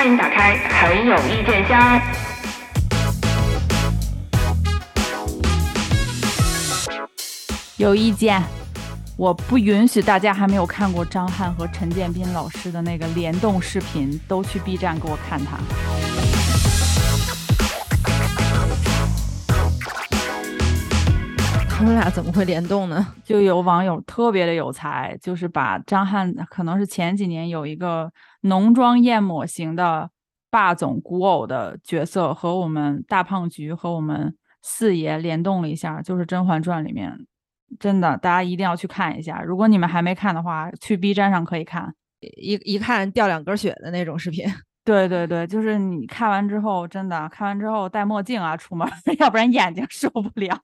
欢迎打开很有意见箱。有意见，我不允许大家还没有看过张翰和陈建斌老师的那个联动视频，都去 B 站给我看他。他们俩怎么会联动呢？就有网友特别的有才，就是把张翰可能是前几年有一个浓妆艳抹型的霸总古偶的角色，和我们大胖菊和我们四爷联动了一下，就是《甄嬛传》里面，真的大家一定要去看一下。如果你们还没看的话，去 B 站上可以看，一一看掉两根血的那种视频。对对对，就是你看完之后，真的看完之后戴墨镜啊出门，要不然眼睛受不了。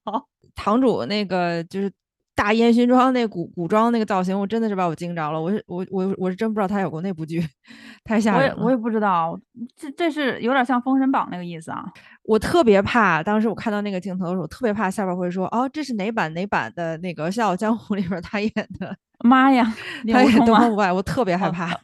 堂主那个就是大烟熏妆那古古装那个造型，我真的是把我惊着了。我是我我我是真不知道他有过那部剧，太吓人了。我也我也不知道，这这是有点像《封神榜》那个意思啊。我特别怕，当时我看到那个镜头的时候，特别怕下边会说哦，这是哪版哪版的那个《笑傲江湖》里边他演的。妈呀，他演东方不败，我特别 害怕。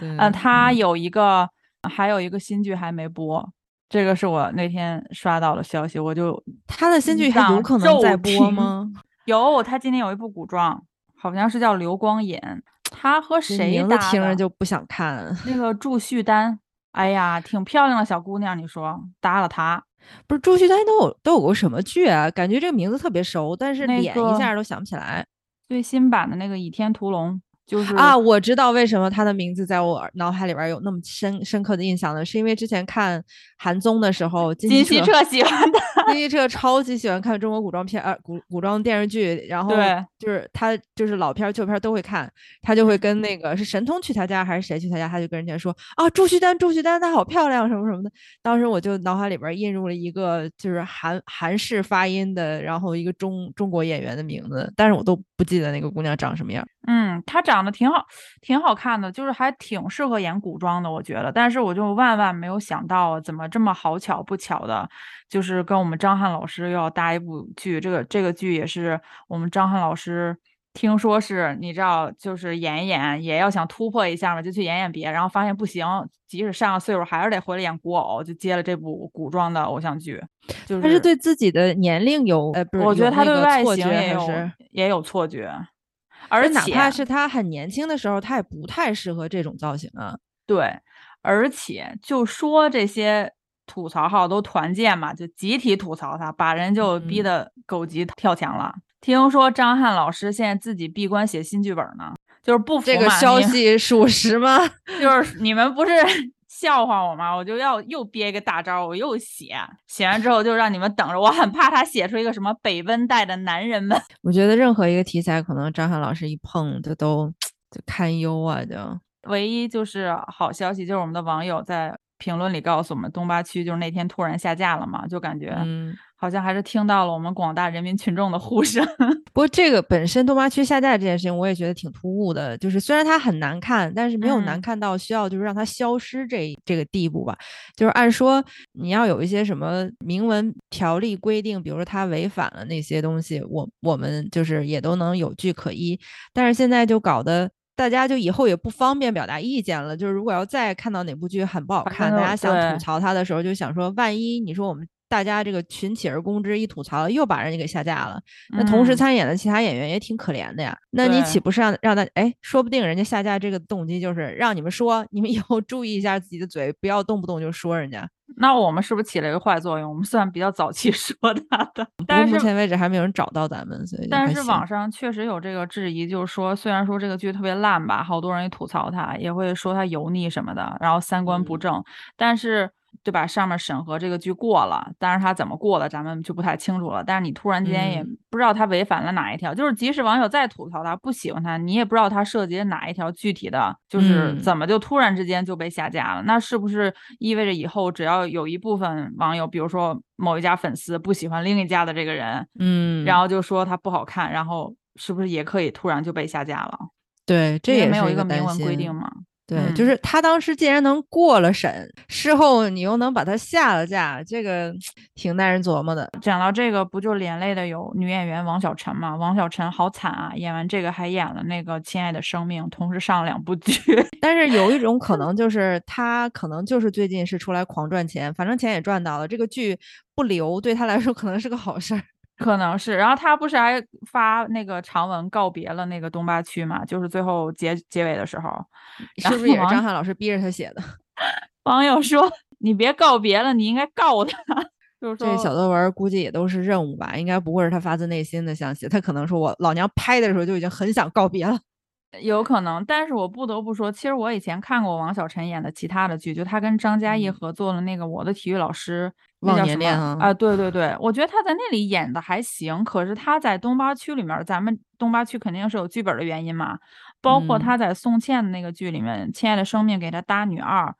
嗯，他有一个，还有一个新剧还没播，这个是我那天刷到的消息，我就他的新剧还有可能在播吗？有，他今年有一部古装，好像是叫《流光引》，他和谁名字听着就不想看。那个祝绪丹，哎呀，挺漂亮的小姑娘，你说搭了她，不是祝绪丹都有都有过什么剧啊？感觉这个名字特别熟，但是脸一下都想不起来。最新版的那个《倚天屠龙》。就是啊，我知道为什么他的名字在我脑海里边有那么深深刻的印象了，是因为之前看韩综的时候，金希澈喜欢的，金希澈超级喜欢看中国古装片，呃，古古装电视剧，然后就是他就是老片旧片都会看，他就会跟那个是神通去他家还是谁去他家，他就跟人家说啊，祝绪丹，祝绪丹她好漂亮什么什么的，当时我就脑海里边印入了一个就是韩韩式发音的，然后一个中中国演员的名字，但是我都不记得那个姑娘长什么样。嗯，她长得挺好，挺好看的，就是还挺适合演古装的，我觉得。但是我就万万没有想到，怎么这么好巧不巧的，就是跟我们张翰老师又要搭一部剧。这个这个剧也是我们张翰老师，听说是你知道，就是演一演，也要想突破一下嘛，就去演演别，然后发现不行，即使上了岁数，还是得回来演古偶，就接了这部古装的偶像剧。就是他是对自己的年龄有，呃，不是，我觉得他对外形也有也有错觉。而哪怕是他很年轻的时候，他也不太适合这种造型啊。对，而且就说这些吐槽号都团建嘛，就集体吐槽他，把人就逼得狗急跳墙了。听说张翰老师现在自己闭关写新剧本呢，就是不服这个消息属实吗？就是你们不是。笑话我吗？我就要又憋一个大招，我又写，写完之后就让你们等着。我很怕他写出一个什么北温带的男人们。我觉得任何一个题材，可能张翰老师一碰，就都就堪忧啊！就唯一就是好消息，就是我们的网友在评论里告诉我们，东八区就是那天突然下架了嘛，就感觉嗯。好像还是听到了我们广大人民群众的呼声。不过这个本身东八区下架这件事情，我也觉得挺突兀的。就是虽然它很难看，但是没有难看到需要就是让它消失这这个地步吧。就是按说你要有一些什么明文条例规定，比如说它违反了那些东西，我我们就是也都能有据可依。但是现在就搞得大家就以后也不方便表达意见了。就是如果要再看到哪部剧很不好看，大家想吐槽它的时候，就想说万一你说我们。大家这个群起而攻之，一吐槽又把人家给下架了。那同时参演的其他演员也挺可怜的呀。那你岂不是让让他哎？说不定人家下架这个动机就是让你们说，你们以后注意一下自己的嘴，不要动不动就说人家。那我们是不是起了一个坏作用？我们算比较早期 说他的，但是目前为止还没有人找到咱们，所以但是网上确实有这个质疑，就是说虽然说这个剧特别烂吧，好多人也吐槽他，也会说他油腻什么的，然后三观不正，但是。对吧？上面审核这个剧过了，但是他怎么过的，咱们就不太清楚了。但是你突然间也不知道他违反了哪一条，就是即使网友再吐槽他不喜欢他，你也不知道他涉及哪一条具体的，就是怎么就突然之间就被下架了？那是不是意味着以后只要有一部分网友，比如说某一家粉丝不喜欢另一家的这个人，嗯，然后就说他不好看，然后是不是也可以突然就被下架了？对，这也没有一个明文规定吗？对，就是他当时既然能过了审，事后你又能把他下了架，这个 挺耐人琢磨的。讲到这个，不就连累的有女演员王小晨吗？王小晨好惨啊，演完这个还演了那个《亲爱的生命》，同时上了两部剧。但是有一种可 能，就是他可能就是最近是出来狂赚钱，反正钱也赚到了，这个剧不留对他来说可能是个好事儿。可能是，然后他不是还发那个长文告别了那个东八区嘛？就是最后结结尾的时候，是不是也是张翰老师逼着他写的？网友说：“你别告别了，你应该告他。”就是这小作文估计也都是任务吧，应该不会是他发自内心的想写，他可能说我老娘拍的时候就已经很想告别了。有可能，但是我不得不说，其实我以前看过王小晨演的其他的剧，就他跟张嘉译合作的那个《我的体育老师》，忘年恋啊，对对对，我觉得他在那里演的还行。可是他在东八区里面，咱们东八区肯定是有剧本的原因嘛，包括他在宋茜的那个剧里面，《亲爱的生命》给他搭女二，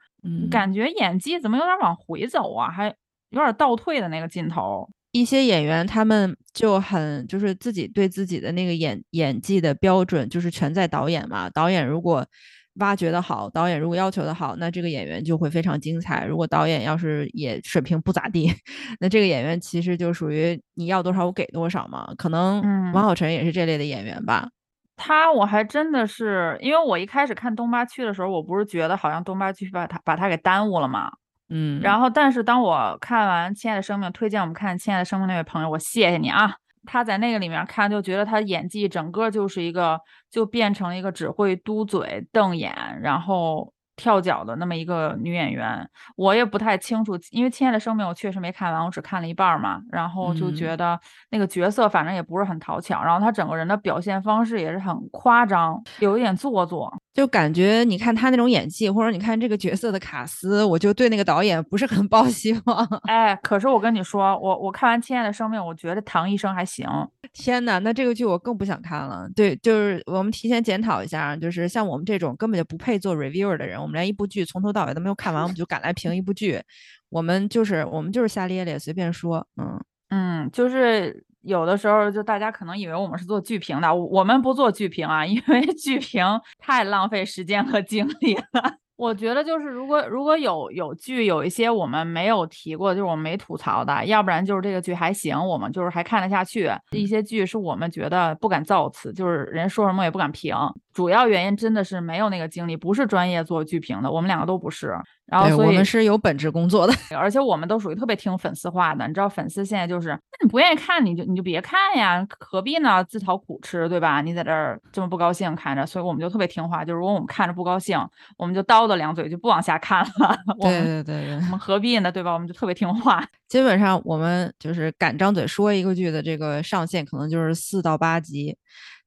感觉演技怎么有点往回走啊，还有点倒退的那个劲头。一些演员他们就很就是自己对自己的那个演演技的标准就是全在导演嘛。导演如果挖掘的好，导演如果要求的好，那这个演员就会非常精彩。如果导演要是也水平不咋地，那这个演员其实就属于你要多少我给多少嘛。可能王小晨也是这类的演员吧。他我还真的是，因为我一开始看东八区的时候，我不是觉得好像东八区把他把他给耽误了嘛。嗯，然后，但是当我看完《亲爱的生命》，推荐我们看《亲爱的生命》那位朋友，我谢谢你啊！他在那个里面看，就觉得他演技整个就是一个，就变成一个只会嘟嘴瞪眼，然后。跳脚的那么一个女演员，我也不太清楚，因为《亲爱的生命》我确实没看完，我只看了一半嘛，然后就觉得那个角色反正也不是很讨巧，然后她整个人的表现方式也是很夸张，有一点做作，就感觉你看她那种演技，或者你看这个角色的卡斯，我就对那个导演不是很抱希望。哎，可是我跟你说，我我看完《亲爱的生命》，我觉得唐医生还行。天呐，那这个剧我更不想看了。对，就是我们提前检讨一下，就是像我们这种根本就不配做 reviewer 的人。我们连一部剧从头到尾都没有看完，我们就赶来评一部剧，我们就是我们就是瞎咧咧，随便说，嗯嗯，就是有的时候就大家可能以为我们是做剧评的，我们不做剧评啊，因为剧评太浪费时间和精力了。我觉得就是如果如果有有剧有一些我们没有提过，就是我没吐槽的，要不然就是这个剧还行，我们就是还看得下去。一些剧是我们觉得不敢造次，就是人说什么也不敢评。主要原因真的是没有那个精力，不是专业做剧评的，我们两个都不是。然后，所以我们是有本职工作的，而且我们都属于特别听粉丝话的。你知道，粉丝现在就是，那你不愿意看，你就你就别看呀，何必呢？自讨苦吃，对吧？你在这儿这么不高兴看着，所以我们就特别听话。就如果我们看着不高兴，我们就叨叨两嘴，就不往下看了。对对对对，我们何必呢？对吧？我们就特别听话。基本上我们就是敢张嘴说一个剧的这个上限，可能就是四到八集。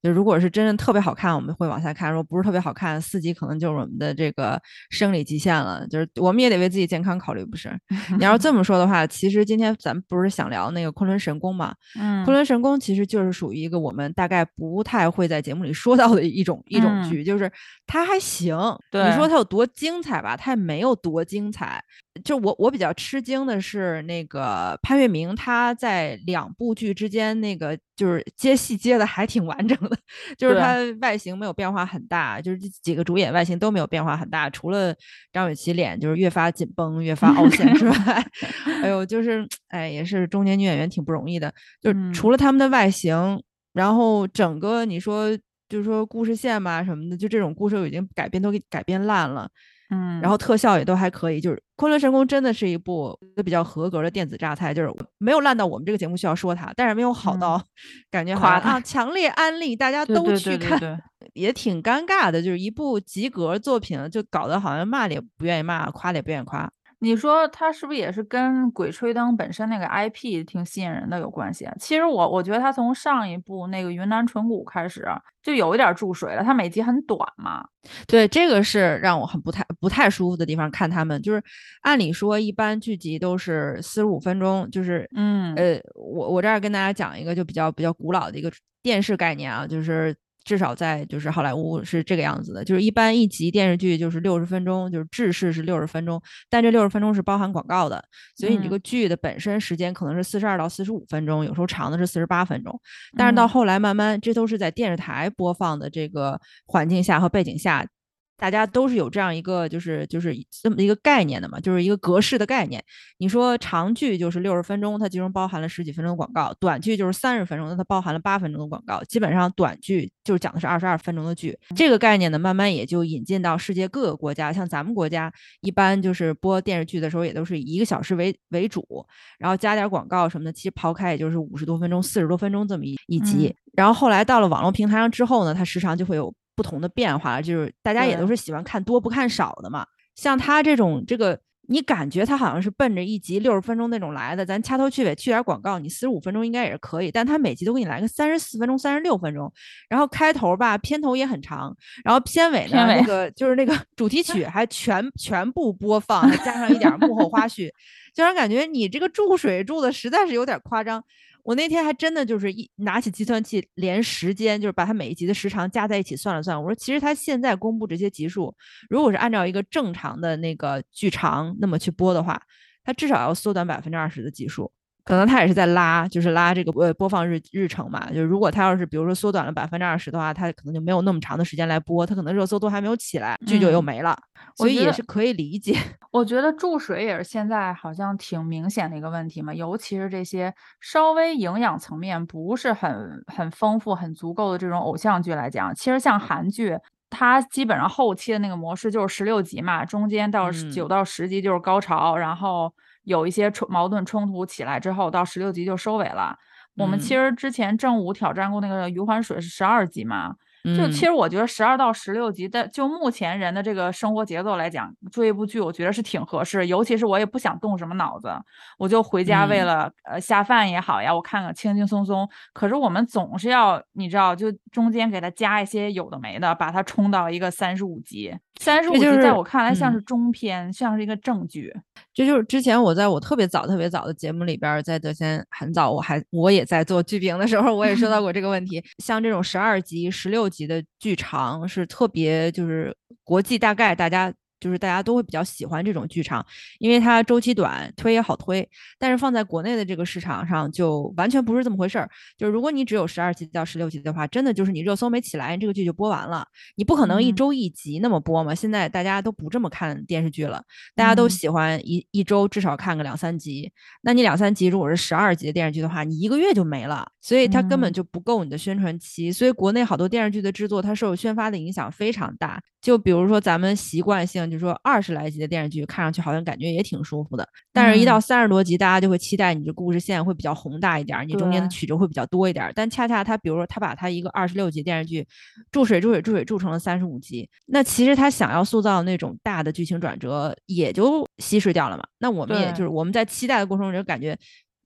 就如果是真的特别好看，我们会往下看；如果不是特别好看，四级可能就是我们的这个生理极限了。就是我们也得为自己健康考虑，不是？你要是这么说的话，其实今天咱们不是想聊那个《昆仑神功》嘛？嗯，《昆仑神功》其实就是属于一个我们大概不太会在节目里说到的一种一种剧，就是它还行。你说它有多精彩吧？它也没有多精彩。就我我比较吃惊的是，那个潘粤明他在两部剧之间那个就是接戏接的还挺完整的，就是他外形没有变化很大，就是这几个主演外形都没有变化很大，除了张雨绮脸就是越发紧绷、越发凹陷之外，哎呦，就是哎也是中年女演员挺不容易的，就除了他们的外形，然后整个你说就是说故事线吧什么的，就这种故事已经改编都给改编烂了。嗯，然后特效也都还可以，就是《昆仑神功》真的是一部比较合格的电子榨菜，就是没有烂到我们这个节目需要说它，但是没有好到 感觉夸啊，强烈安利大家都去看，也挺尴尬的，就是一部及格作品，就搞得好像骂了也不愿意骂，夸了也不愿意夸。你说他是不是也是跟《鬼吹灯》本身那个 IP 挺吸引人的有关系啊？其实我我觉得他从上一部那个《云南纯谷》开始就有一点注水了。他每集很短嘛，对，这个是让我很不太不太舒服的地方。看他们就是按理说一般剧集都是四十五分钟，就是嗯呃，我我这儿跟大家讲一个就比较比较古老的一个电视概念啊，就是。至少在就是好莱坞是这个样子的，就是一般一集电视剧就是六十分钟，就是制式是六十分钟，但这六十分钟是包含广告的，所以你这个剧的本身时间可能是四十二到四十五分钟，有时候长的是四十八分钟，但是到后来慢慢这都是在电视台播放的这个环境下和背景下。大家都是有这样一个就是就是这么一个概念的嘛，就是一个格式的概念。你说长剧就是六十分钟，它其中包含了十几分钟的广告；短剧就是三十分钟，那它包含了八分钟的广告。基本上短剧就是讲的是二十二分钟的剧。这个概念呢，慢慢也就引进到世界各个国家。像咱们国家一般就是播电视剧的时候，也都是以一个小时为为主，然后加点广告什么的。其实抛开也就是五十多分钟、四十多分钟这么一一集。然后后来到了网络平台上之后呢，它时长就会有。不同的变化，就是大家也都是喜欢看多不看少的嘛。像他这种，这个你感觉他好像是奔着一集六十分钟那种来的，咱掐头去尾去点广告，你四十五分钟应该也是可以。但他每集都给你来个三十四分钟、三十六分钟，然后开头吧，片头也很长，然后片尾呢，那个就是那个 主题曲还全全部播放，还加上一点幕后花絮，就让人感觉你这个注水注的实在是有点夸张。我那天还真的就是一拿起计算器，连时间就是把它每一集的时长加在一起算了算。我说，其实它现在公布这些集数，如果是按照一个正常的那个剧长那么去播的话，它至少要缩短百分之二十的集数。可能他也是在拉，就是拉这个呃播放日日程嘛。就是如果他要是比如说缩短了百分之二十的话，他可能就没有那么长的时间来播，他可能热搜都还没有起来，剧就又没了。所以也是可以理解。我觉得注水也是现在好像挺明显的一个问题嘛，尤其是这些稍微营养层面不是很很丰富、很足够的这种偶像剧来讲，其实像韩剧，它基本上后期的那个模式就是十六集嘛，中间到九到十集就是高潮，然后。有一些冲矛盾冲突起来之后，到十六集就收尾了。我们其实之前正午挑战过那个余欢水是十二集嘛。就其实我觉得十二到十六集的，就目前人的这个生活节奏来讲，追一部剧我觉得是挺合适。尤其是我也不想动什么脑子，我就回家为了呃下饭也好呀，我看看轻轻松松。可是我们总是要你知道，就中间给它加一些有的没的，把它冲到一个三十五集。三十五集在我看来像是中篇，像是一个正剧。这就是之前我在我特别早特别早的节目里边，在德先很早我还我也在做剧评的时候，我也说到 过这个问题。像这种十二集、十六集的剧长是特别就是国际大概大家。就是大家都会比较喜欢这种剧场，因为它周期短，推也好推。但是放在国内的这个市场上，就完全不是这么回事儿。就是如果你只有十二集到十六集的话，真的就是你热搜没起来，这个剧就播完了。你不可能一周一集那么播嘛。现在大家都不这么看电视剧了，大家都喜欢一一周至少看个两三集。那你两三集如果是十二集的电视剧的话，你一个月就没了，所以它根本就不够你的宣传期。所以国内好多电视剧的制作，它受宣发的影响非常大。就比如说咱们习惯性就说二十来集的电视剧，看上去好像感觉也挺舒服的，但是一到三十多集，大家就会期待你这故事线会比较宏大一点，你中间的曲折会比较多一点。但恰恰他，比如说他把他一个二十六集电视剧注水注水注水注成了三十五集，那其实他想要塑造那种大的剧情转折，也就稀释掉了嘛。那我们也就是我们在期待的过程中就感觉。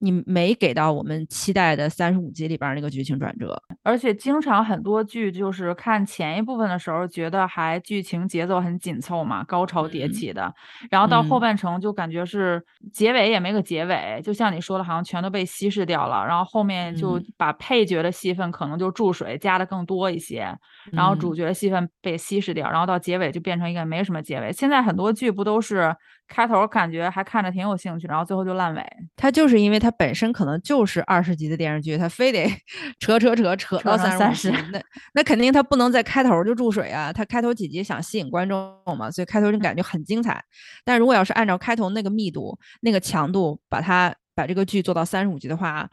你没给到我们期待的三十五集里边那个剧情转折，而且经常很多剧就是看前一部分的时候觉得还剧情节奏很紧凑嘛，高潮迭起的，然后到后半程就感觉是结尾也没个结尾，就像你说的，好像全都被稀释掉了，然后后面就把配角的戏份可能就注水加的更多一些，然后主角戏份被稀释掉，然后到结尾就变成一个没什么结尾。现在很多剧不都是？开头感觉还看着挺有兴趣，然后最后就烂尾。它就是因为它本身可能就是二十集的电视剧，它非得 扯扯扯扯到三十，那那肯定它不能在开头就注水啊。它开头几集想吸引观众嘛，所以开头就感觉很精彩。但如果要是按照开头那个密度、那个强度，把它把这个剧做到三十五集的话，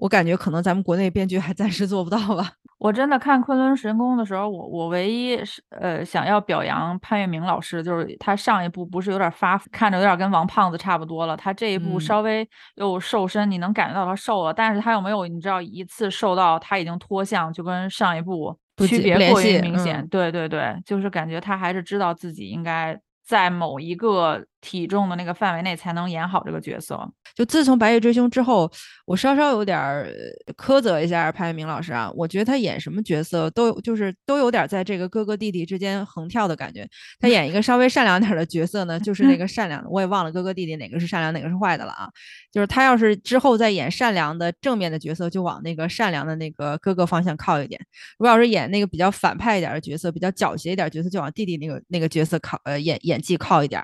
我感觉可能咱们国内编剧还暂时做不到吧。我真的看《昆仑神宫》的时候，我我唯一是呃想要表扬潘粤明老师，就是他上一部不是有点发，看着有点跟王胖子差不多了，他这一部稍微又瘦身，你能感觉到他瘦了，但是他又没有你知道一次瘦到他已经脱相，就跟上一部区别过于明显。对对对，就是感觉他还是知道自己应该在某一个。体重的那个范围内才能演好这个角色。就自从《白夜追凶》之后，我稍稍有点苛责一下潘粤明老师啊。我觉得他演什么角色都就是都有点在这个哥哥弟弟之间横跳的感觉。他演一个稍微善良点的角色呢，就是那个善良的。我也忘了哥哥弟弟哪个是善良，哪个是坏的了啊。就是他要是之后再演善良的正面的角色，就往那个善良的那个哥哥方向靠一点；如果要是演那个比较反派一点的角色，比较狡黠一点角色，就往弟弟那个那个角色靠呃演演技靠一点。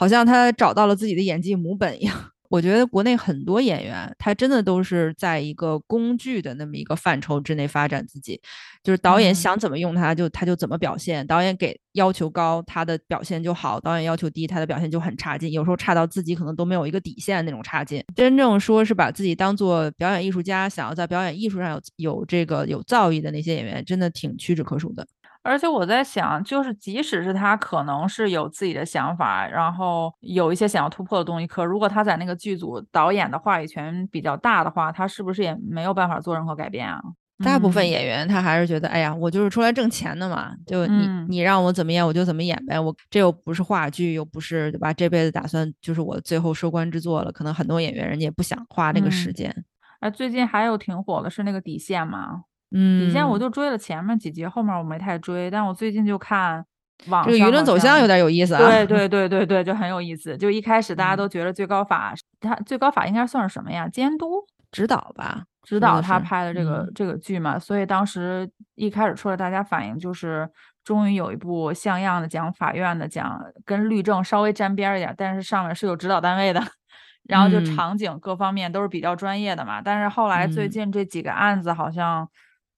好像他找到了自己的演技母本一样。我觉得国内很多演员，他真的都是在一个工具的那么一个范畴之内发展自己，就是导演想怎么用他，就他就怎么表现。导演给要求高，他的表现就好；导演要求低，他的表现就很差劲。有时候差到自己可能都没有一个底线那种差劲。真正说是把自己当做表演艺术家，想要在表演艺术上有有这个有造诣的那些演员，真的挺屈指可数的。而且我在想，就是即使是他可能是有自己的想法，然后有一些想要突破的东西，可如果他在那个剧组导演的话语权比较大的话，他是不是也没有办法做任何改变啊？大部分演员他还是觉得，哎呀，我就是出来挣钱的嘛，就你你让我怎么演我就怎么演呗，我这又不是话剧，又不是对吧？这辈子打算就是我最后收官之作了，可能很多演员人家也不想花那个时间。哎，最近还有挺火的是那个底线嘛。嗯，以前我就追了前面几集，后面我没太追。但我最近就看网这个舆论走向有点有意思啊。对对对对对，就很有意思。就一开始大家都觉得最高法，他最高法应该算是什么呀？监督、指导吧，指导他拍的这个这个剧嘛。所以当时一开始出来，大家反应就是，终于有一部像样的讲法院的，讲跟律政稍微沾边一点，但是上面是有指导单位的。然后就场景各方面都是比较专业的嘛。但是后来最近这几个案子好像。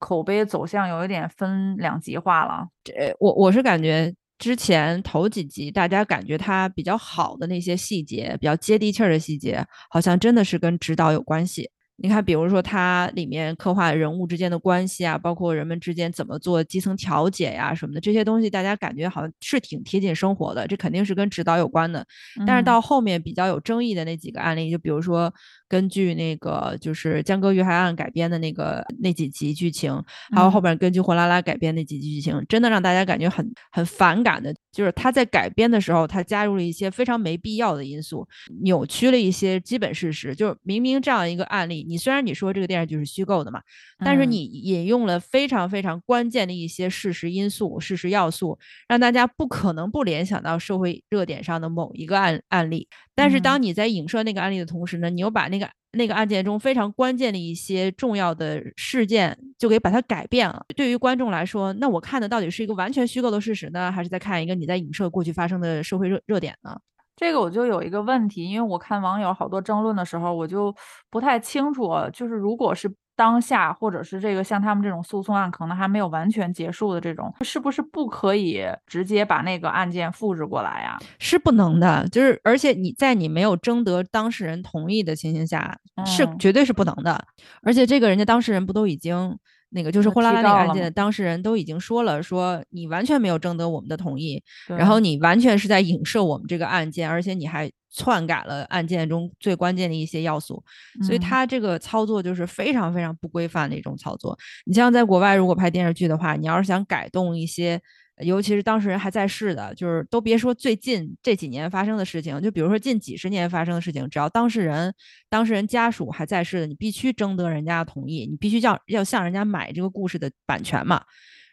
口碑走向有一点分两极化了。这我我是感觉之前头几集大家感觉它比较好的那些细节，比较接地气儿的细节，好像真的是跟指导有关系。你看，比如说它里面刻画人物之间的关系啊，包括人们之间怎么做基层调解呀什么的这些东西，大家感觉好像是挺贴近生活的。这肯定是跟指导有关的。但是到后面比较有争议的那几个案例，就比如说。根据那个就是江歌遇害案改编的那个那几集剧情，还有后边根据货拉拉改编那几集剧情，真的让大家感觉很很反感的，就是他在改编的时候，他加入了一些非常没必要的因素，扭曲了一些基本事实。就是明明这样一个案例，你虽然你说这个电视剧是虚构的嘛，但是你引用了非常非常关键的一些事实因素、事实要素，让大家不可能不联想到社会热点上的某一个案案例。但是当你在影射那个案例的同时呢，你又把那个那个案件中非常关键的一些重要的事件就给把它改变了。对于观众来说，那我看的到底是一个完全虚构的事实呢，还是在看一个你在影射过去发生的社会热热点呢？这个我就有一个问题，因为我看网友好多争论的时候，我就不太清楚，就是如果是。当下，或者是这个像他们这种诉讼案可能还没有完全结束的这种，是不是不可以直接把那个案件复制过来呀？是不能的，就是而且你在你没有征得当事人同意的情形下，是绝对是不能的。而且这个人家当事人不都已经那个就是货拉拉那个案件的当事人都已经说了，说你完全没有征得我们的同意，然后你完全是在影射我们这个案件，而且你还。篡改了案件中最关键的一些要素，所以他这个操作就是非常非常不规范的一种操作。你像在国外，如果拍电视剧的话，你要是想改动一些，尤其是当事人还在世的，就是都别说最近这几年发生的事情，就比如说近几十年发生的事情，只要当事人、当事人家属还在世的，你必须征得人家的同意，你必须要要向人家买这个故事的版权嘛。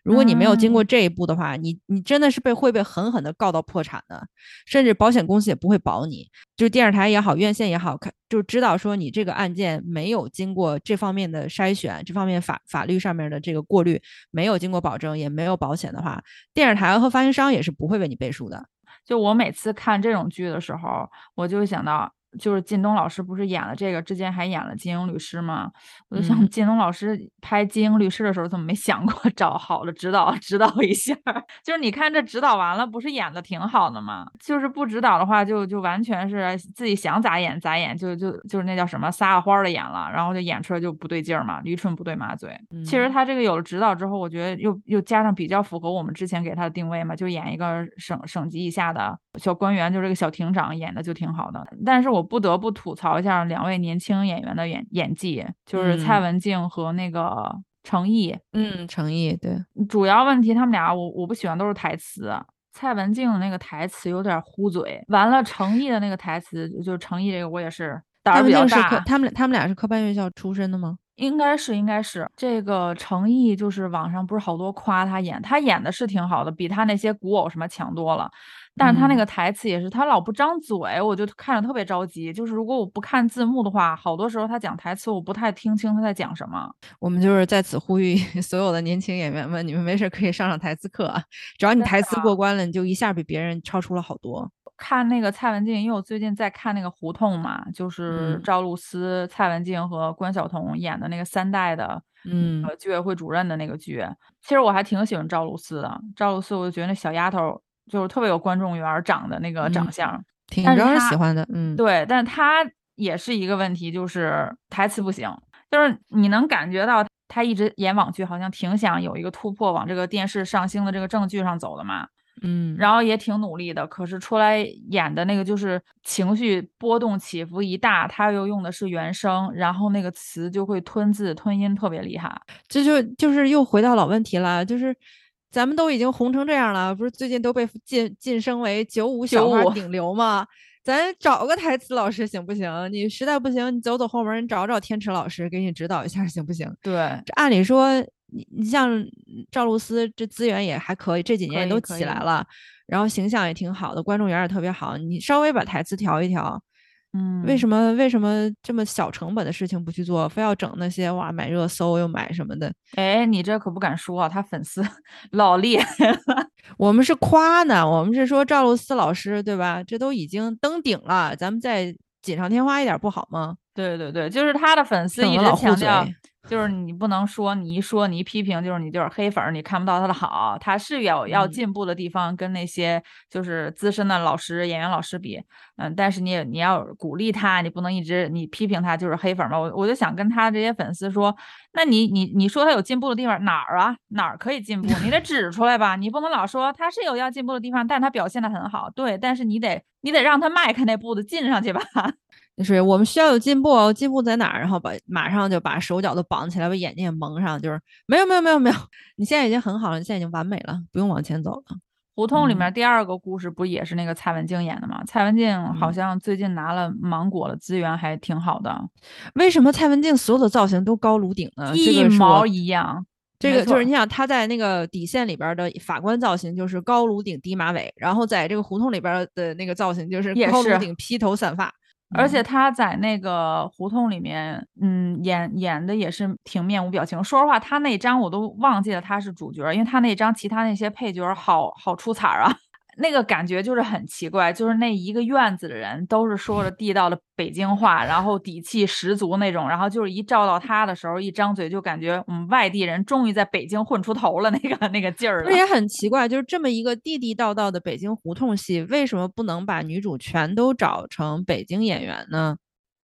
如果你没有经过这一步的话，你你真的是被会被狠狠的告到破产的，甚至保险公司也不会保你。就是电视台也好，院线也好，看就知道说你这个案件没有经过这方面的筛选，这方面法法律上面的这个过滤，没有经过保证，也没有保险的话，电视台和发行商也是不会为你背书的。就我每次看这种剧的时候，我就会想到。就是靳东老师不是演了这个，之前还演了《金庸律师》吗？我就想，靳东老师拍《金庸律师》的时候，怎么没想过 找好的指导指导一下？就是你看这指导完了，不是演的挺好的吗？就是不指导的话，就就完全是自己想咋演咋演，就就就是那叫什么撒了欢的演了，然后就演出来就不对劲儿嘛，驴唇不对马嘴。其实他这个有了指导之后，我觉得又又加上比较符合我们之前给他的定位嘛，就演一个省省级以下的小官员，就这个小庭长演的就挺好的。但是我。我不得不吐槽一下两位年轻演员的演演技，就是蔡文静和那个程毅。嗯，程毅对，主要问题他们俩我我不喜欢都是台词。蔡文静的那个台词有点糊嘴，完了程毅的那个台词就程毅这个我也是胆儿比较大。他们他们俩是科班院校出身的吗？应该是应该是这个程毅，就是网上不是好多夸他演，他演的是挺好的，比他那些古偶什么强多了。但是他那个台词也是，他老不张嘴，我就看着特别着急。就是如果我不看字幕的话，好多时候他讲台词，我不太听清他在讲什么。我们就是在此呼吁 所有的年轻演员们，你们没事可以上上台词课，只要你台词过关了，你就一下比别人超出了好多。看那个蔡文静，因为我最近在看那个《胡同》嘛，就是嗯赵露思、蔡文静和关晓彤演的那个三代的，嗯呃，居委会主任的那个剧。其实我还挺喜欢赵露思的，赵露思我就觉得那小丫头就是特别有观众缘儿，长的那个长嗯相。挺招人喜欢的，嗯，对，但他也是一个问题，就是台词不行，就是你能感觉到他一直演网剧，好像挺想有一个突破，往这个电视上星的这个正剧上走的嘛。嗯，然后也挺努力的，可是出来演的那个就是情绪波动起伏一大，他又用的是原声，然后那个词就会吞字吞音特别厉害。这就就是又回到老问题了，就是咱们都已经红成这样了，不是最近都被晋晋升为九五小花顶流吗？咱找个台词老师行不行？你实在不行，你走走后门，你找找天池老师给你指导一下行不行？对，这按理说，你你像赵露思，这资源也还可以，这几年也都起来了，然后形象也挺好的，观众缘也特别好，你稍微把台词调一调，嗯，为什么为什么这么小成本的事情不去做，非要整那些哇买热搜又买什么的？哎，你这可不敢说啊，他粉丝老厉害了。我们是夸呢，我们是说赵露思老师对吧？这都已经登顶了，咱们再锦上添花一点不好吗？对对对，就是他的粉丝一直强调嘴，就是你不能说你一说你一批评，就是你就是黑粉儿，你看不到他的好。他是有要嗯进步的地方，跟那些就是资深的老师、演员老师比，嗯，但是你也你要鼓励他，你不能一直你批评他就是黑粉儿嘛。我我就想跟他这些粉丝说，那你你你说他有进步的地方哪儿啊？哪儿可以进步？你得指出来吧，你不能老说他是有要进步的地方，但是他表现的很好，对，但是你得你得让他迈开那步子进上去吧。就是我们需要有进步哦，进步在哪儿？然后把马上就把手脚都绑起来，把眼睛也蒙上，就是没有没有没有没有，你现在已经很好了，你现在已经完美了，不用往前走了。胡同里嗯面第二个故事不也是那个蔡文静演的吗？蔡文静好嗯像最近拿了芒果的资源，还挺好的，为什么蔡文静所有的造型都高颅顶呢？一毛一样。这个就是你想，他在那个底线里边儿的法官造型就是高颅顶低马尾，然后在这个胡同里边儿的那个造型就是也高颅是顶披头散发，而且嗯他在那个胡同里面，嗯，演演的也是挺面无表情。说实话，他那张我都忘记了他是主角儿，因为他那张其他那些配角儿好好出彩儿啊。那个感觉就是很奇怪，就是那一个院子的人都是说着地道的北京话，然后底气十足那种，然后就是一照到他的时候，一张嘴就感觉我们外地人终于在北京混出头了，那个那个劲儿了。那也很奇怪，就是这么一个地地道道的北京胡同戏，为什么不能把女主全都找成北京演员呢？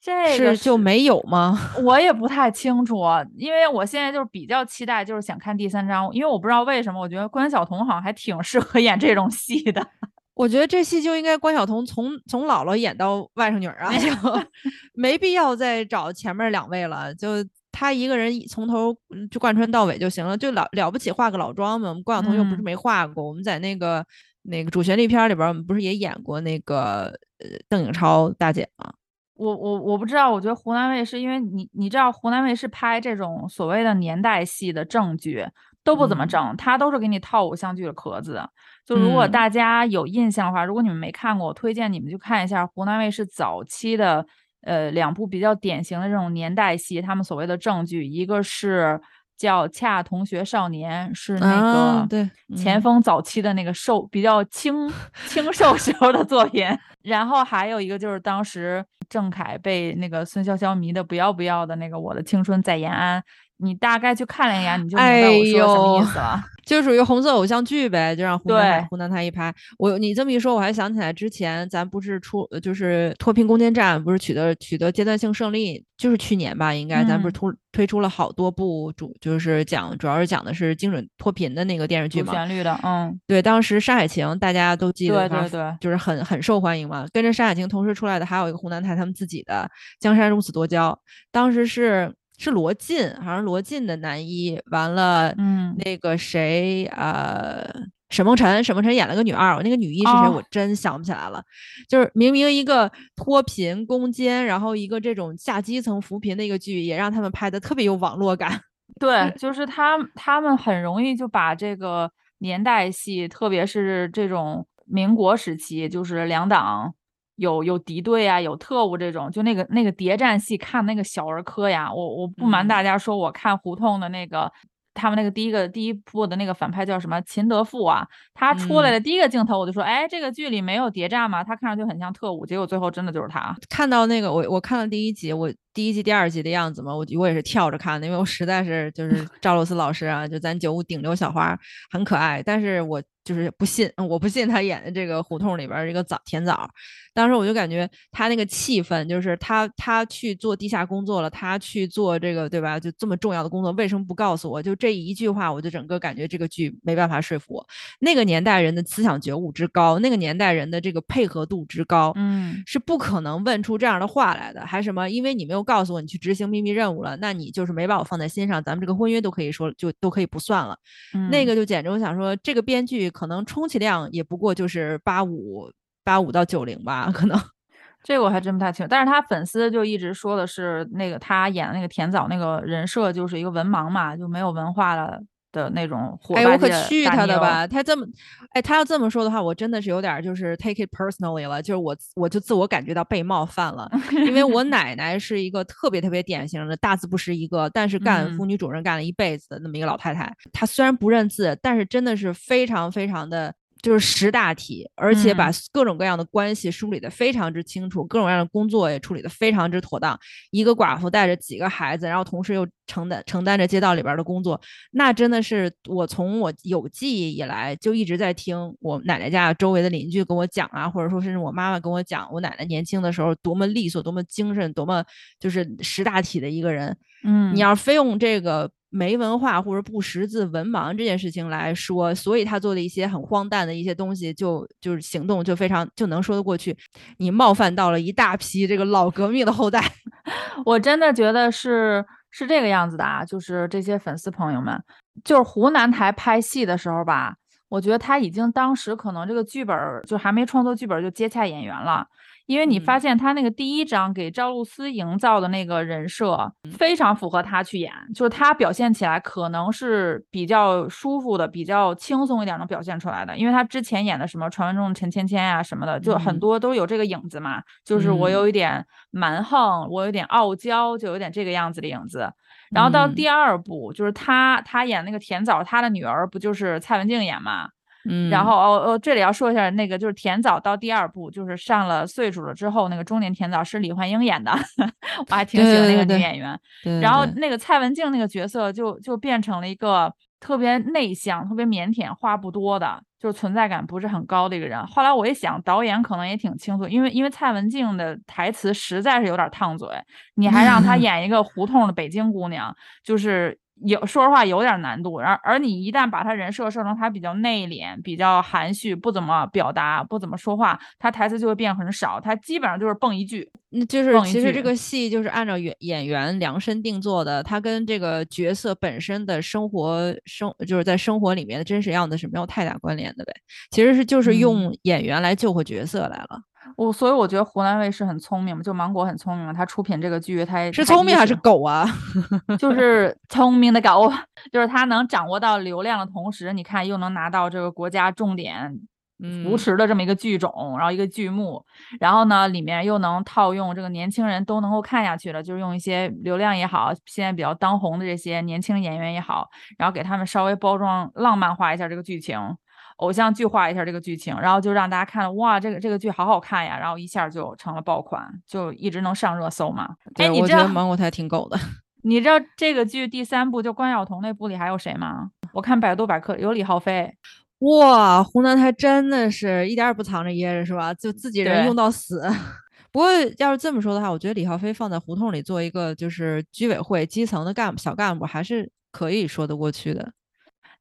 这个是就没有吗？我也不太清楚，因为我现在就是比较期待，就是想看第三章，因为我不知道为什么，我觉得关晓彤好像还挺适合演这种戏的。我觉得这戏就应该关晓彤从从姥姥演到外甥女儿啊，就 没必要再找前面两位了，就她一个人从头嗯就贯穿到尾就行了，就了了不起化个老妆嘛。我们关晓彤又不是嗯没化过，我们在那个那个主旋律片儿里边儿，我们不是也演过那个呃邓颖超大姐吗？我我我不知道，我觉得湖南卫视，因为你你知道湖南卫视拍这种所谓的年代戏的正剧都不怎么嗯正，它都是给你套偶像剧的壳子。就如果嗯大家有印象的话，如果你们没看过，我推荐你们去看一下湖南卫视早期的呃两部比较典型的这种年代戏，他们所谓的正剧，一个是叫《恰同学少年》，是那个啊对前嗯锋早期的那个瘦比较清清瘦时候的作品。然后还有一个就是当时郑恺被那个孙潇潇迷的不要不要的那个《我的青春在延安》，你大概去看了一眼，你就明白哎我说什么意呦思了。就属于红色偶像剧呗，就让湖南台湖南台一拍。我你这么一说，我还想起来之前咱不是出呃就是脱贫攻坚战不是取得取得阶段性胜利，就是去年吧，应该咱不是嗯突推出了好多部主就是讲主要是讲的是精准脱贫的那个电视剧嘛。旋律的，嗯，对，当时《山海情》大家都记得对对对就是很很受欢迎嘛。跟着《山海情》同时出来的还有一个湖南台他们自己的《江山如此多娇》，当时是是罗晋，好像罗晋的男一，完了，嗯那个谁，呃，沈梦辰，沈梦辰演了个女二，我那个女一是谁，哦我真想不起来了。就是明明一个脱贫攻坚，然后一个这种下基层扶贫的一个剧，也让他们拍的特别有网络感。对，就是他他们很容易就把这个年代戏，特别是这种民国时期，就是两党有有敌对啊，有特务这种，就那个那个谍战戏，看那个小儿科呀，我我不瞒嗯大家说，我看胡同的那个他们那个第一个第一部的那个反派叫什么秦德富啊，他出来的第一个镜头我就说，哎，这个剧里没有谍战吗？他看上去很像特务，结果最后真的就是他。看到那个我我看了第一集，我第一集第二集的样子嘛，我我也是跳着看的，因为我实在是就是赵露思老师啊，就咱九五顶流小花很可爱，但是我。就是不信，我不信他演的这个胡同里边这个枣甜枣。当时我就感觉他那个气氛，就是他他去做地下工作了，他去做这个对吧？就这么重要的工作，为什么不告诉我？就这一句话，我就整个感觉这个剧没办法说服我。那个年代人的思想觉悟之高，那个年代人的这个配合度之高，嗯，是不可能问出这样的话来的。还什么？因为你没有告诉我你去执行秘密任务了，那你就是没把我放在心上，咱们这个婚约都可以说就都可以不算了。那个就简直我想说，这个编剧。可能充其量也不过就是八五八五到九零吧，可能 这个我还真不太清楚。但是他粉丝就一直说的是那个他演的那个田枣那个人设就是一个文盲嘛，就没有文化的的那种。哎，我可去他的吧！他这么，哎，他要这么说的话，我真的是有点就是 take it personally 了，就是我我就自我感觉到被冒犯了，因为我 奶奶是一个特别特别典型的大字不识一个，但是干妇女主任干了一辈子的那么一个老太太。她虽然不认字，但是真的是非常非常的。就是识大体，而且把各种各样的关系梳理的非常之清楚，各种各样的工作也处理的非常之妥当。一个寡妇带着几个孩子，然后同时又承担承担着街道里边的工作，那真的是我从我有记忆以来就一直在听我奶奶家周围的邻居跟我讲啊，或者说甚至我妈妈跟我讲，我奶奶年轻的时候多么利索，多么精神，多么就是识大体的一个人。嗯，你要非用这个。没文化或者不识字、文盲这件事情来说，所以他做的一些很荒诞的一些东西，就就是行动就非常就能说得过去。你冒犯到了一大批这个老革命的后代，我真的觉得是是这个样子的啊！就是这些粉丝朋友们，就是湖南台拍戏的时候吧，我觉得他已经当时可能这个剧本就还没创作剧本就接洽演员了。因为你发现他那个第一章给赵露思营造的那个人设非常符合他去演，就是他表现起来可能是比较舒服的、比较轻松一点能表现出来的。因为他之前演的什么传闻中的陈芊芊呀什么的，就很多都有这个影子嘛。就是我有一点蛮横，我有点傲娇，就有点这个样子的影子。然后到第二部，就是他他演那个甜枣，他的女儿不就是蔡文静演嘛？嗯，然后哦哦，这里要说一下，那个就是田枣到第二部，就是上了岁数了之后，那个中年田枣是李焕英演的，我还挺喜欢那个女演员。然后那个蔡文静那个角色就就变成了一个特别内向、特别腼腆、话不多的，就是存在感不是很高的一个人。后来我一想，导演可能也挺清楚，因为因为蔡文静的台词实在是有点烫嘴，你还让她 演一个胡同的北京姑娘，就是。有说实话有点难度，而而你一旦把他人设设成他比较内敛、比较含蓄、不怎么表达、不怎么说话，他台词就会变很少，他基本上就是蹦一句。那就是其实这个戏就是按照演演员量身定做的，他跟这个角色本身的生活生就是在生活里面的真实样子是没有太大关联的呗。其实是就是用演员来救活角色来了。我所以我觉得湖南卫视很聪明嘛，就芒果很聪明嘛，他出品这个剧，他是聪明还是狗啊？就 是聪明的狗，就是他能掌握到流量的同时，你看又能拿到这个国家重点扶持的这么一个剧种，然后一个剧目，然后呢里面又能套用这个年轻人都能够看下去的，就是用一些流量也好，现在比较当红的这些年轻演员也好，然后给他们稍微包装浪漫化一下这个剧情。偶像剧化一下这个剧情，然后就让大家看哇，这个这个剧好好看呀，然后一下就成了爆款，就一直能上热搜嘛。哎，你知道芒果台挺狗的。你知道这个剧第三部就关晓彤那部里还有谁吗？我看百度百科有李浩飞。哇，湖南台真的是一点也不藏着掖着是吧？就自己人用到死。不过要是这么说的话，我觉得李浩飞放在胡同里做一个就是居委会基层的干部小干部还是可以说得过去的。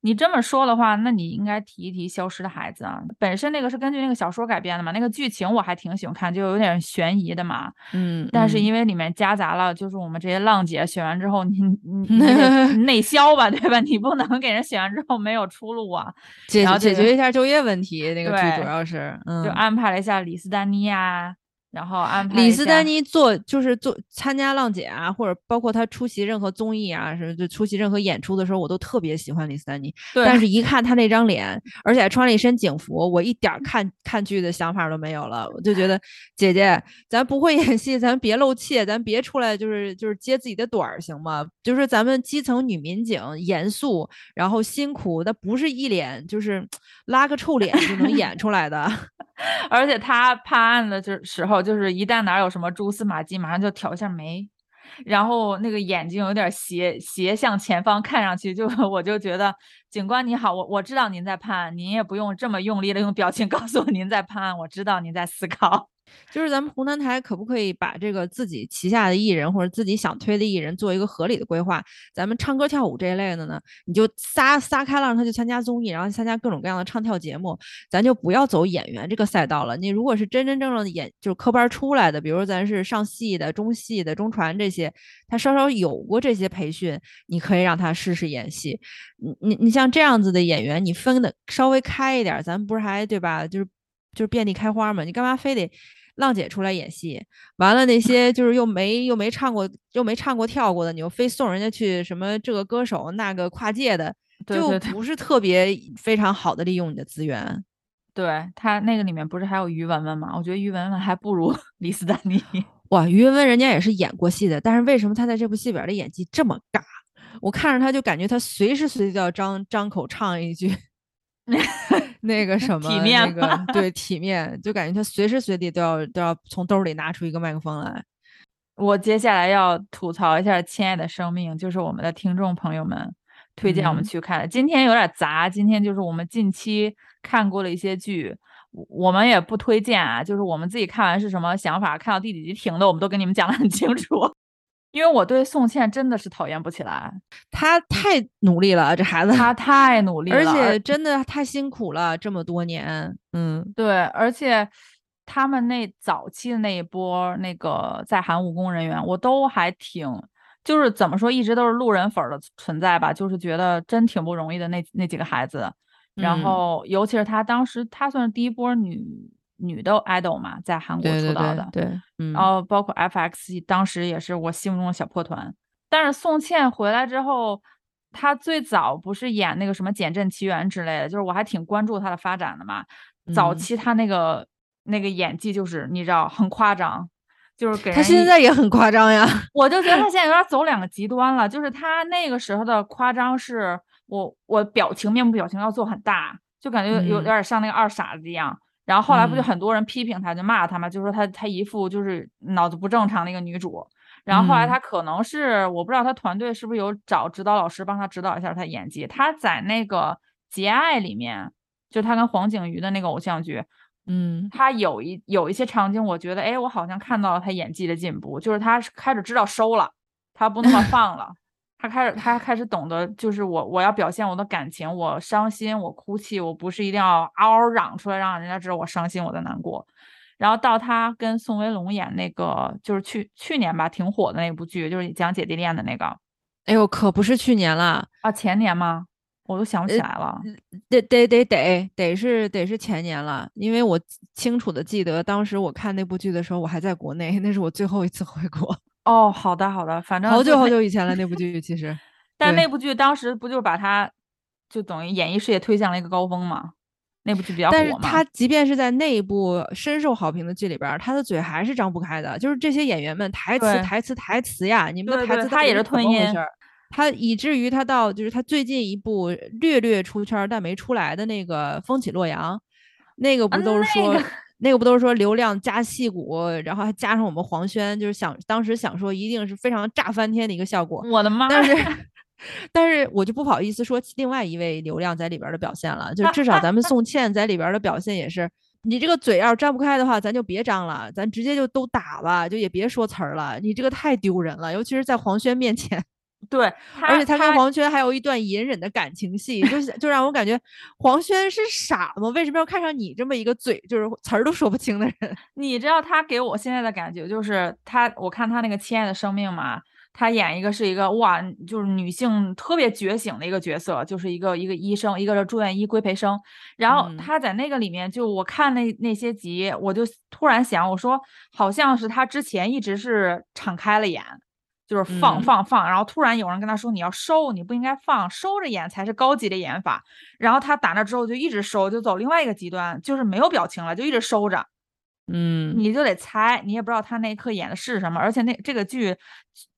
你这么说的话，那你应该提一提《消失的孩子》啊。本身那个是根据那个小说改编的嘛，那个剧情我还挺喜欢看，就有点悬疑的嘛。嗯。但是因为里面夹杂了，就是我们这些浪姐选完之后，你 你 内销吧，对吧？你不能给人选完之后没有出路啊。解解决一下就业问题，那个剧主要是，嗯就安排了一下李斯丹妮呀。然后安排李斯丹妮做就是做参加浪姐啊，或者包括她出席任何综艺啊，什么就出席任何演出的时候，我都特别喜欢李斯丹妮。对，但是，一看她那张脸，而且还穿了一身警服，我一点儿看看剧的想法都没有了。我就觉得，姐姐，咱不会演戏，咱别露怯，咱别出来就是就是揭自己的短儿，行吗？就是咱们基层女民警，严肃，然后辛苦，那不是一脸就是拉个臭脸就能演出来的。而且他判案的这时候，就是一旦哪有什么蛛丝马迹，马上就挑一下眉，然后那个眼睛有点斜斜向前方，看上去就 我就觉得警官你好，我我知道您在判案，您也不用这么用力的用表情告诉我您在判案，我知道您在思考。就是咱们湖南台可不可以把这个自己旗下的艺人或者自己想推的艺人做一个合理的规划？咱们唱歌跳舞这一类的呢，你就撒撒开了让他去参加综艺，然后参加各种各样的唱跳节目，咱就不要走演员这个赛道了。你如果是真真正正的演，就是科班出来的，比如咱是上戏的、中戏的、中传这些，他稍稍有过这些培训，你可以让他试试演戏。你你你像这样子的演员，你分的稍微开一点，咱不是还对吧？就是就是遍地开花嘛，你干嘛非得？浪姐出来演戏，完了那些就是又没又没唱过又没唱过跳过的，你又非送人家去什么这个歌手那个跨界的，就不是特别非常好的利用你的资源。对他那个里面不是还有于文文吗？我觉得于文文还不如 李斯丹妮。哇，于文文人家也是演过戏的，但是为什么他在这部戏里边的演技这么尬？我看着他就感觉他随时随地都要张张口唱一句。那个什 么，体面，那个对体面，就感觉他随时随地都要都要从兜里拿出一个麦克风来。我接下来要吐槽一下《亲爱的生命》，就是我们的听众朋友们推荐我们去看的。今天有点杂，今天就是我们近期看过的一些剧，我们也不推荐啊，就是我们自己看完是什么想法，看到第几集停的，我们都跟你们讲的很清楚。因为我对宋茜真的是讨厌不起来，她太努力了，这孩子，她太努力了，而且真的太辛苦了，这么多年，嗯，对，而且他们那早期的那一波那个在韩务工人员，我都还挺，就是怎么说，一直都是路人粉的存在吧，就是觉得真挺不容易的那那几个孩子，然后尤其是她当时，她算是第一波女。女的 idol 嘛，在韩国出道的，对，然后包括 F.X. 当时也是我心目中的小破团。但是宋茜回来之后，她最早不是演那个什么《减震奇缘》之类的，就是我还挺关注她的发展的嘛。早期她那个那个演技就是你知道很夸张，就是给她现在也很夸张呀。我就觉得她现在有点走两个极端了，就是她那个时候的夸张是我我表情面部表情要做很大，就感觉有有点像那个二傻子一样。然后后来不就很多人批评她，就骂她嘛，就说她她一副就是脑子不正常的一个女主。然后后来她可能是我不知道她团队是不是有找指导老师帮她指导一下她演技。她在那个《节爱》里面，就她跟黄景瑜的那个偶像剧，嗯，她有一有一些场景，我觉得哎，我好像看到了她演技的进步，就是她开始知道收了，她不那么放了。他开始，他开始懂得，就是我，我要表现我的感情，我伤心，我哭泣，我不是一定要嗷嗷嚷出来，让人家知道我伤心，我在难过。然后到他跟宋威龙演那个，就是去去年吧，挺火的那部剧，就是讲姐弟恋的那个。哎呦，可不是去年了啊，前年吗？我都想不起来了。得得得得得是得是前年了，因为我清楚的记得，当时我看那部剧的时候，我还在国内，那是我最后一次回国。哦，好的好的，反正好久好久以前了那部剧，其实，但那部剧当时不就把他就等于演艺事业推向了一个高峰嘛？那部剧比较火嘛。但是他即便是在那一部深受好评的剧里边，他的嘴还是张不开的。就是这些演员们台词台词台词呀，你们的台词他也是吞音。他以至于他到就是他最近一部略略出圈但没出来的那个《风起洛阳》，那个不都是说。那个不都是说流量加戏骨，然后还加上我们黄轩，就是想当时想说一定是非常炸翻天的一个效果。我的妈！但是，但是我就不好意思说另外一位流量在里边的表现了。就至少咱们宋茜 在里边的表现也是，你这个嘴要是张不开的话，咱就别张了，咱直接就都打吧，就也别说词儿了。你这个太丢人了，尤其是在黄轩面前。对，而且他跟黄轩还有一段隐忍的感情戏，就是就让我感觉黄轩是傻吗？为什么要看上你这么一个嘴就是词儿都说不清的人？你知道他给我现在的感觉就是他，我看他那个《亲爱的生命》嘛，他演一个是一个哇，就是女性特别觉醒的一个角色，就是一个一个医生，一个是住院医规培生。然后他在那个里面，就我看那那些集，我就突然想，我说好像是他之前一直是敞开了演，就是放放放，然后突然有人跟他说你要收，你不应该放，收着演才是高级的演法。然后他打那之后就一直收，就走另外一个极端，就是没有表情了，就一直收着。嗯，你就得猜，你也不知道他那一刻演的是什么，而且那这个剧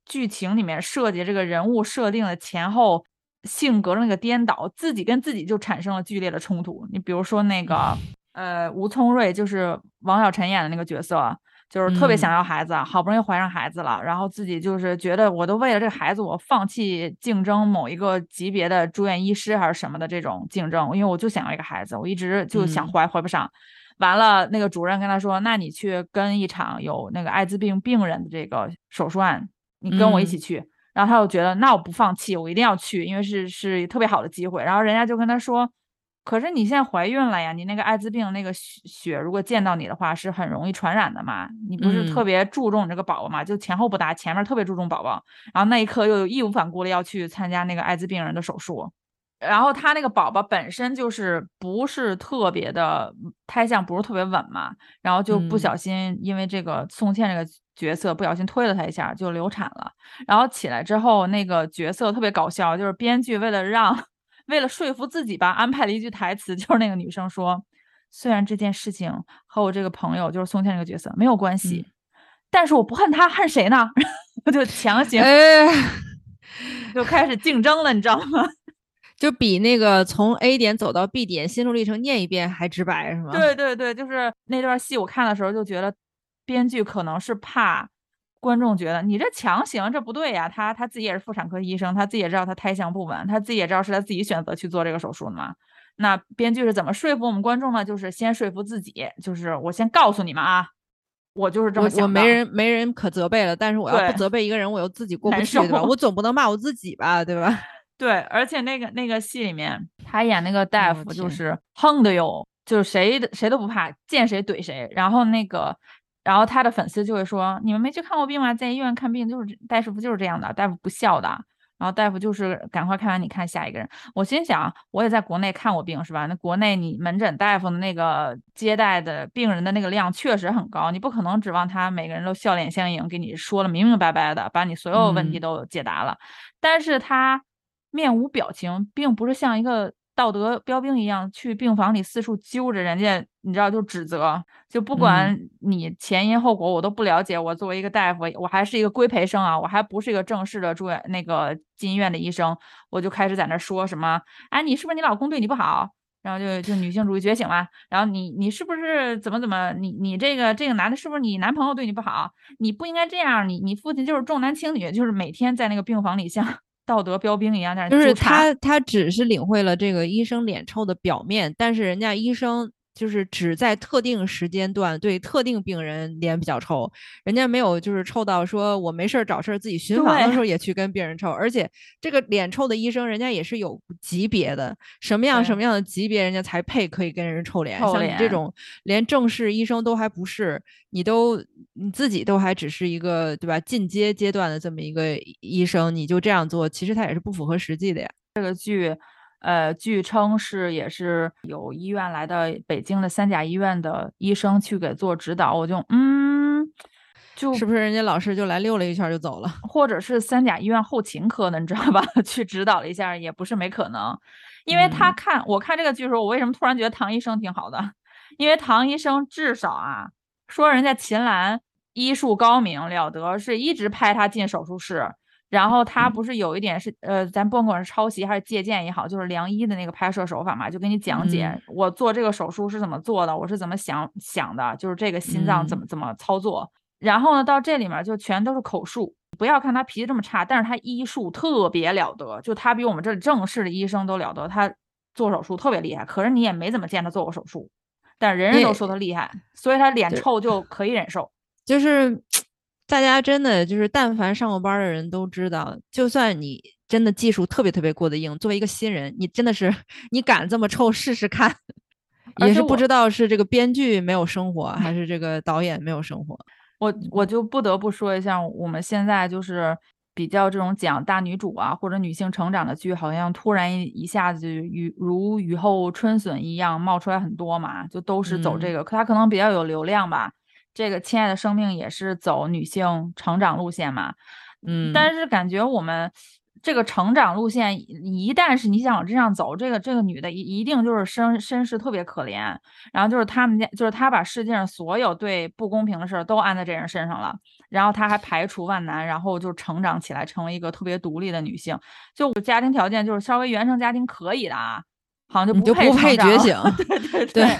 剧情里面设计这个人物设定的前后性格的那个颠倒，自己跟自己就产生了剧烈的冲突。你比如说那个呃吴聪瑞，就是王小晨演的那个角色，就是特别想要孩子，好不容易怀上孩子了，然后自己就是觉得我都为了这个孩子，我放弃竞争某一个级别的住院医师还是什么的这种竞争，因为我就想要一个孩子，我一直就想怀怀不上。完了，那个主任跟他说：“那你去跟一场有那个艾滋病病人的这个手术案，你跟我一起去。”然后他又觉得：“那我不放弃，我一定要去，因为是是特别好的机会。”然后人家就跟他说：“可是你现在怀孕了呀，你那个艾滋病那个血如果见到你的话，是很容易传染的嘛。你不是特别注重这个宝宝嘛？就前后不搭，前面特别注重宝宝，然后那一刻又义无反顾的要去参加那个艾滋病人的手术。”然后他那个宝宝本身就是不是特别的胎相，不是特别稳嘛，然后就不小心因为这个宋茜这个角色不小心推了他一下，就流产了。然后起来之后，那个角色特别搞笑，就是编剧为了让为了说服自己吧，安排了一句台词，就是那个女生说：“虽然这件事情和我这个朋友就是宋茜这个角色没有关系，但是我不恨他，恨谁呢？我就强行就开始竞争了，你知道吗？” 就比那个从 A 点走到 B 点心路历程念一遍还直白是吗？对对对，就是那段戏我看的时候就觉得，编剧可能是怕观众觉得你这强行这不对呀。他他自己也是妇产科医生，他自己也知道他胎相不稳，他自己也知道是他自己选择去做这个手术的嘛。那编剧是怎么说服我们观众呢？就是先说服自己，就是我先告诉你们啊，我就是这么。我没人没人可责备了，但是我要不责备一个人，我又自己过不去，对吧？我总不能骂我自己吧，对吧？对，而且那个那个戏里面，他演那个大夫就是横的哟，就是谁的谁都不怕，见谁怼谁。然后那个，然后他的粉丝就会说：“你们没去看过病吗？在医院看病就是大夫不就是这样的，大夫不笑的。然后大夫就是赶快看完你看下一个人。”我心想，我也在国内看过病是吧？那国内你门诊大夫的那个接待的病人的那个量确实很高，你不可能指望他每个人都笑脸相迎，给你说了明明白白的，把你所有问题都解答了。但是他。面无表情，并不是像一个道德标兵一样去病房里四处揪着人家，你知道就指责，就不管你前因后果我都不了解。我作为一个大夫，我还是一个规培生啊，我还不是一个正式的住院那个进医院的医生，我就开始在那说什么，哎，你是不是你老公对你不好？然后就就女性主义觉醒了。然后你你是不是怎么怎么？你你这个这个男的是不是你男朋友对你不好？你不应该这样。你你父亲就是重男轻女，就是每天在那个病房里像。道德标兵一样，但是就是他，他只是领会了这个医生脸臭的表面，但是人家医生。就是只在特定时间段对特定病人脸比较臭，人家没有就是臭到说我没事儿找事儿自己巡房的时候也去跟病人臭，而且这个脸臭的医生人家也是有级别的，什么样什么样的级别人家才配可以跟人臭脸，像你这种连正式医生都还不是，你都你自己都还只是一个对吧进阶阶段的这么一个医生，你就这样做，其实他也是不符合实际的呀。这个剧。呃，据称是也是有医院来的北京的三甲医院的医生去给做指导，我就嗯，就是不是人家老师就来溜了一圈就走了，或者是三甲医院后勤科的，你知道吧？去指导了一下也不是没可能，因为他看我看这个剧的时候，我为什么突然觉得唐医生挺好的？因为唐医生至少啊，说人家秦岚医术高明了得，是一直派他进手术室。然后他不是有一点是呃，咱甭管是抄袭还是借鉴也好，就是良医的那个拍摄手法嘛，就给你讲解我做这个手术是怎么做的，我是怎么想想的，就是这个心脏怎么怎么操作。然后呢，到这里面就全都是口述。不要看他脾气这么差，但是他医术特别了得，就他比我们这里正式的医生都了得，他做手术特别厉害。可是你也没怎么见他做过手术，但人人都说他厉害，所以他脸臭就可以忍受，就是。大家真的就是，但凡上过班的人都知道，就算你真的技术特别特别过得硬，作为一个新人，你真的是你敢这么臭试试看，也是不知道是这个编剧没有生活，还是这个导演没有生活。我我就不得不说一下，我们现在就是比较这种讲大女主啊或者女性成长的剧，好像突然一一下子雨如雨后春笋一样冒出来很多嘛，就都是走这个，可它可能比较有流量吧。这个亲爱的生命也是走女性成长路线嘛，嗯，但是感觉我们。这个成长路线，一旦是你想往这样走，这个这个女的一一定就是身身世特别可怜，然后就是他们家，就是她把世界上所有对不公平的事儿都安在这人身上了，然后她还排除万难，然后就成长起来，成为一个特别独立的女性。就家庭条件就是稍微原生家庭可以的啊，好像就不配觉醒。对对对，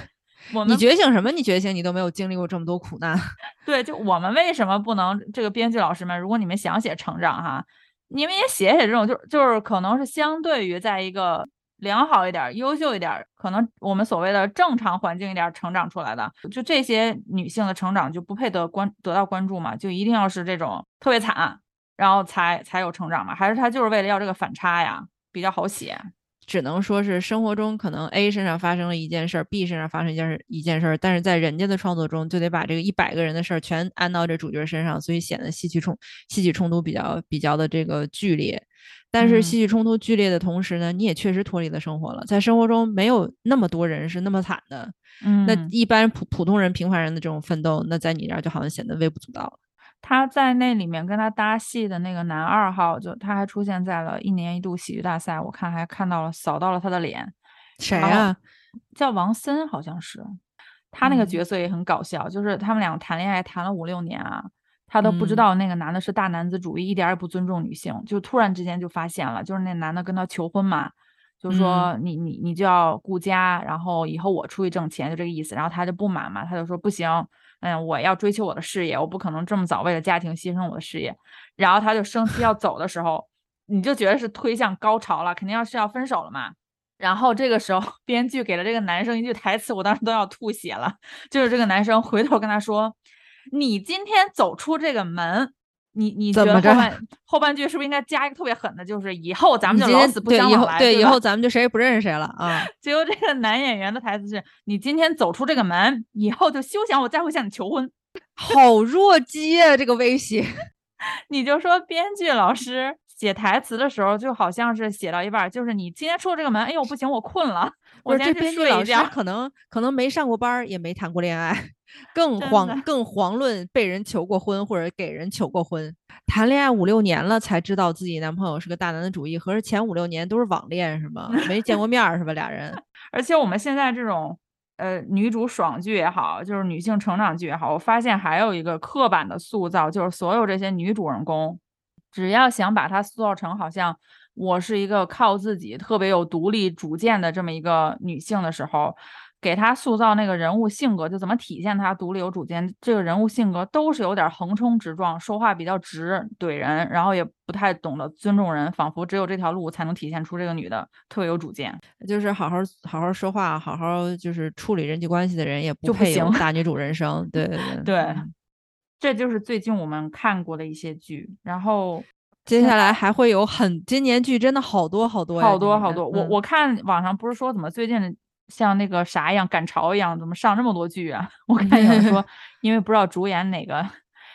我你觉醒什么？你觉醒？你都没有经历过这么多苦难。对，就我们为什么不能？这个编剧老师们，如果你们想写成长哈。你们也写写这种，就就是可能是相对于在一个良好一点、优秀一点，可能我们所谓的正常环境一点成长出来的，就这些女性的成长就不配得关得到关注嘛？就一定要是这种特别惨，然后才才有成长嘛？还是他就是为了要这个反差呀，比较好写？只能说是生活中可能 A 身上发生了一件事儿，B 身上发生一件事一件事儿，但是在人家的创作中就得把这个一百个人的事儿全安到这主角身上，所以显得戏剧冲戏剧冲突比较比较的这个剧烈。但是戏剧冲突剧烈的同时呢，你也确实脱离了生活了，在生活中没有那么多人是那么惨的。嗯，那一般普普通人平凡人的这种奋斗，那在你这儿就好像显得微不足道了。他在那里面跟他搭戏的那个男二号，就他还出现在了一年一度喜剧大赛，我看还看到了扫到了他的脸。谁啊？叫王森，好像是。他那个角色也很搞笑，就是他们两个谈恋爱谈了五六年啊，他都不知道那个男的是大男子主义，一点也不尊重女性，就突然之间就发现了，就是那男的跟他求婚嘛，就说你你你就要顾家，然后以后我出去挣钱，就这个意思。然后他就不满嘛，他就说不行。嗯，我要追求我的事业，我不可能这么早为了家庭牺牲我的事业。然后他就生气要 走的时候，你就觉得是推向高潮了，肯定要是要分手了嘛。然后这个时候，编剧给了这个男生一句台词，我当时都要吐血了。就是这个男生回头跟他说：“你今天走出这个门。”你你觉得后半后半句是不是应该加一个特别狠的？就是以后咱们就老死不相往来。对，以后咱们就谁也不认识谁了啊！结果这个男演员的台词是：“你今天走出这个门，以后就休想我再会向你求婚。”好弱鸡啊！这个威胁，你就说编剧老师写台词的时候，就好像是写到一半，就是你今天出了这个门，哎呦不行，我困了，我先去睡一觉。可能可能没上过班，也没谈过恋爱。更遑更遑论被人求过婚或者给人求过婚，谈恋爱五六年了才知道自己男朋友是个大男子主义，合着前五六年都是网恋是吗？没见过面是吧？俩人。而且我们现在这种呃女主爽剧也好，就是女性成长剧也好，我发现还有一个刻板的塑造，就是所有这些女主人公，只要想把她塑造成好像我是一个靠自己特别有独立主见的这么一个女性的时候。给他塑造那个人物性格，就怎么体现他独立有主见，这个人物性格都是有点横冲直撞，说话比较直怼人，然后也不太懂得尊重人，仿佛只有这条路才能体现出这个女的特别有主见，就是好好好好说话，好好就是处理人际关系的人也不配有大女主人生。对对对，对，这就是最近我们看过的一些剧，然后接下来还会有很今年剧真的好多好多好多好多，我我看网上不是说怎么最近。像那个啥一样赶潮一样，怎么上这么多剧啊？我看有人说，因为不知道主演哪个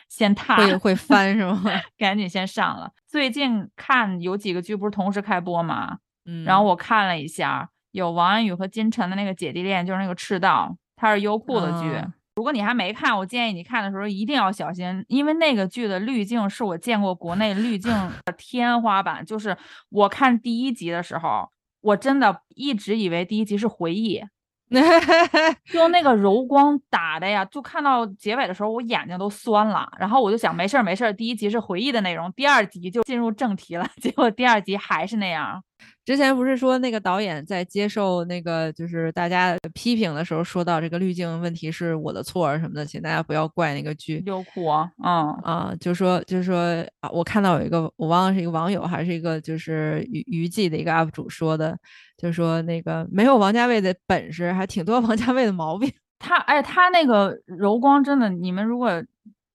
先踏会会翻是吗？赶紧先上了。最近看有几个剧不是同时开播吗？嗯，然后我看了一下，有王安宇和金晨的那个姐弟恋，就是那个赤道，它是优酷的剧。如果你还没看，我建议你看的时候一定要小心，因为那个剧的滤镜是我见过国内滤镜的天花板。就是我看第一集的时候。我真的一直以为第一集是回忆，就那个柔光打的呀，就看到结尾的时候，我眼睛都酸了。然后我就想，没事儿没事儿，第一集是回忆的内容，第二集就进入正题了。结果第二集还是那样。之前不是说那个导演在接受那个就是大家批评的时候，说到这个滤镜问题是我的错什么的，请大家不要怪那个剧。优酷啊，嗯啊，就说就是说啊，我看到有一个我忘了是一个网友还是一个就是娱娱记的一个 UP 主说的，就说那个没有王家卫的本事，还挺多王家卫的毛病。他哎，他那个柔光真的，你们如果。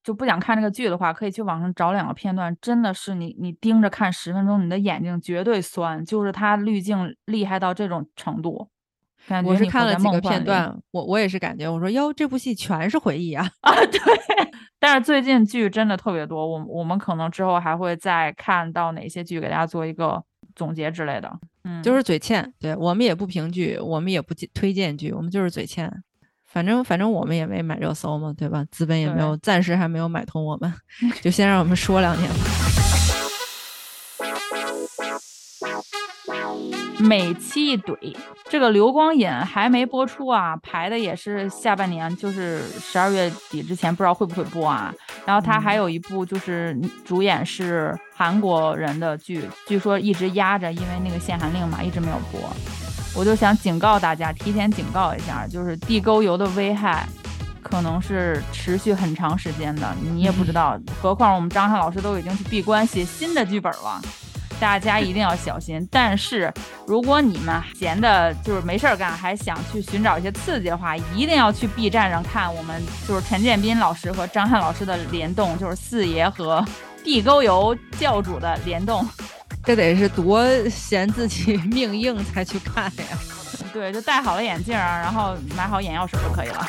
就不想看这个剧的话，可以去网上找两个片段，真的是你你盯着看十分钟，你的眼睛绝对酸，就是它滤镜厉害到这种程度。感觉我是看了几个片段，我我也是感觉，我说哟，这部戏全是回忆啊。啊，对。但是最近剧真的特别多，我我们可能之后还会再看到哪些剧，给大家做一个总结之类的。嗯，就是嘴欠，对我们也不评剧，我们也不推荐剧，我们就是嘴欠。反正反正我们也没买热搜嘛，对吧？资本也没有，暂时还没有买通我们，就先让我们说两年吧。每期一怼，这个《流光引》还没播出啊，排的也是下半年，就是十二月底之前，不知道会不会播啊。然后他还有一部就是主演是韩国人的剧，据说一直压着，因为那个限韩令嘛，一直没有播。我就想警告大家，提前警告一下，就是地沟油的危害可能是持续很长时间的，你也不知道。何况我们张翰老师都已经去闭关写新的剧本了。大家一定要小心。但是，如果你们闲的就是没事儿干，还想去寻找一些刺激的话，一定要去 B 站上看我们就是陈建斌老师和张翰老师的联动，就是四爷和地沟油教主的联动。这得是多嫌自己 命硬才去看呀。对就戴好了眼镜然后买好眼药水就可以了。